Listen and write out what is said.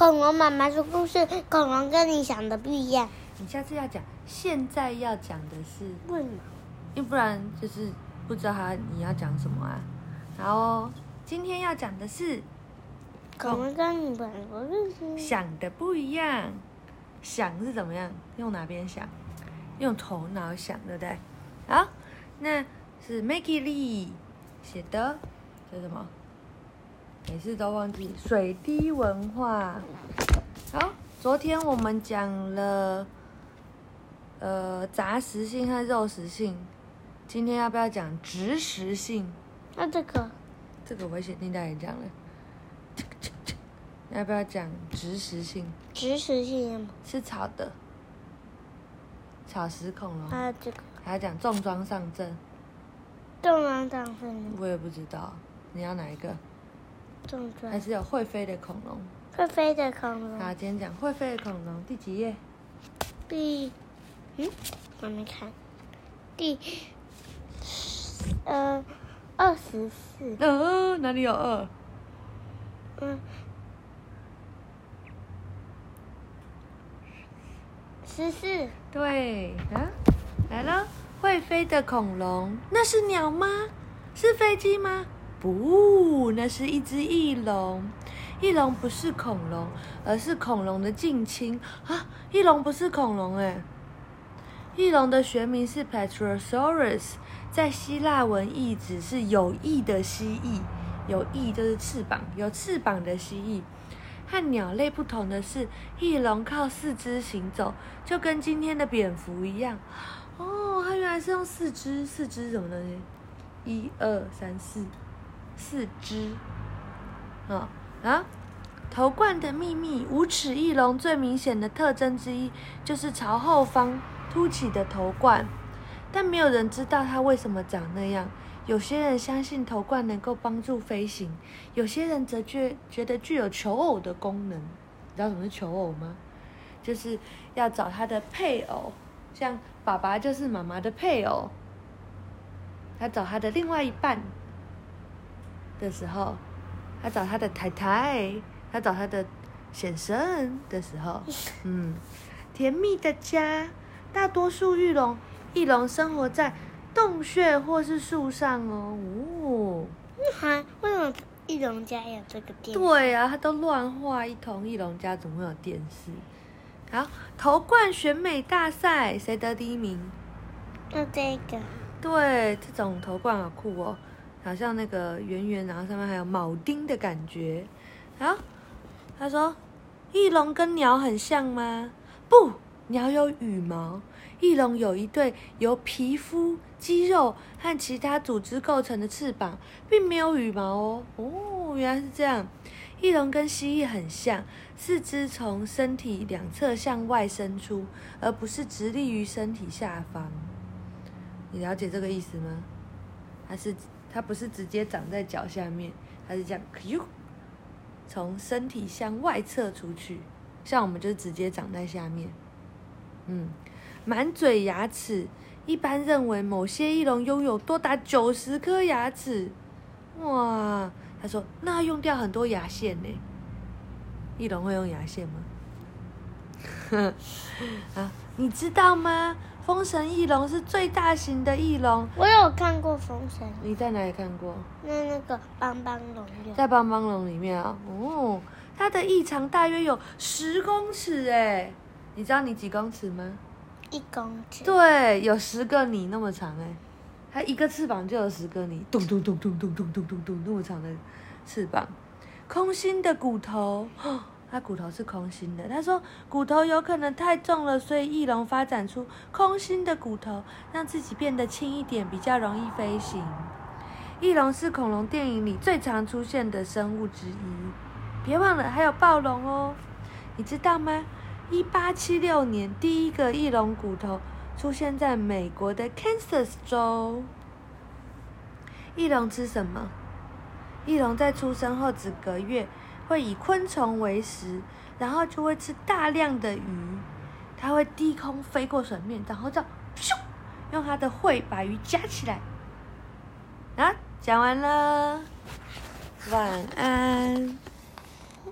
恐龙妈妈说故事，恐龙跟你想的不一样。你下次要讲，现在要讲的是，为什么？要不然就是不知道他你要讲什么啊。然后今天要讲的是恐龙跟你本来不认识。想的不一样，想是怎么样？用哪边想？用头脑想，对不对？好，那是 Maggie Lee 写的，这是什么？每次都忘记水滴文化。好，昨天我们讲了呃杂食性和肉食性，今天要不要讲植食性？那这个这个我先听大家讲了。要不要讲植食性？植食性的吗？吃草的，草食恐龙。还有这个还要讲重装上阵，重装上阵我也不知道，你要哪一个？重装还是有会飞的恐龙？会飞的恐好，龙。今天讲会飞的恐龙，第几页？第，嗯，我没看。第，呃，二十四。呃，哪里有二？嗯，十四。对啊，来了，会飞的恐龙，那是鸟吗？是飞机吗？不，那是一只翼龙。翼龙不是恐龙，而是恐龙的近亲啊！翼龙不是恐龙哎，翼龙的学名是 Petrosaurus，在希腊文意指是有翼的蜥蜴，有翼就是翅膀，有翅膀的蜥蜴。和鸟类不同的是，翼龙靠四肢行走，就跟今天的蝙蝠一样。哦，它原来是用四肢，四肢什么东西？一二三四，四肢。啊、啊！头冠的秘密，无齿翼龙最明显的特征之一就是朝后方凸起的头冠，但没有人知道它为什么长那样。有些人相信头冠能够帮助飞行，有些人则觉觉得具有求偶的功能。你知道什么是求偶吗？就是要找他的配偶，像爸爸就是妈妈的配偶，他找他的另外一半的时候，他找他的太太，他找他的先生的时候，嗯，甜蜜的家，大多数玉龙翼龙生活在洞穴或是树上哦。哦，那还为什么翼龙家有这个店？对啊，他都乱画一通，翼龙家怎么会有电视？好，头冠选美大赛谁得第一名？那这个对，这种头冠好酷哦，好像那个圆圆，然后上面还有铆钉的感觉。好，他说，翼龙跟鸟很像吗？不，鸟有羽毛，翼龙有一对由皮肤、肌肉和其他组织构成的翅膀，并没有羽毛哦。哦，原来是这样。翼龙跟蜥蜴很像，四肢从身体两侧向外伸出，而不是直立于身体下方。你了解这个意思吗？它是它不是直接长在脚下面，它是这样，呦，从身体向外侧出去，像我们就直接长在下面。嗯，满嘴牙齿，一般认为某些翼龙拥有多达九十颗牙齿。哇，他说那要用掉很多牙线呢。翼龙会用牙线吗？啊，你知道吗？风神翼龙是最大型的翼龙。我有看过《封神》，你在哪里看过？那那个邦邦龙有在帮帮龙里面啊。哦，它的翼长大约有十公尺哎，你知道你几公尺吗？一公尺。对，有十个你那么长哎，它一个翅膀就有十个你，咚咚咚咚咚咚咚咚咚那么长的翅膀。空心的骨头，它骨头是空心的。他说骨头有可能太重了，所以翼龙发展出空心的骨头，让自己变得轻一点，比较容易飞行。翼龙是恐龙电影里最常出现的生物之一，别忘了还有暴龙哦。你知道吗？一八七六年，第一个翼龙骨头出现在美国的 Kansas 州。翼龙吃什么？翼龙在出生后几个月会以昆虫为食，然后就会吃大量的鱼。它会低空飞过水面，然后这样咻，用它的喙把鱼夹起来。啊，讲完了，晚安。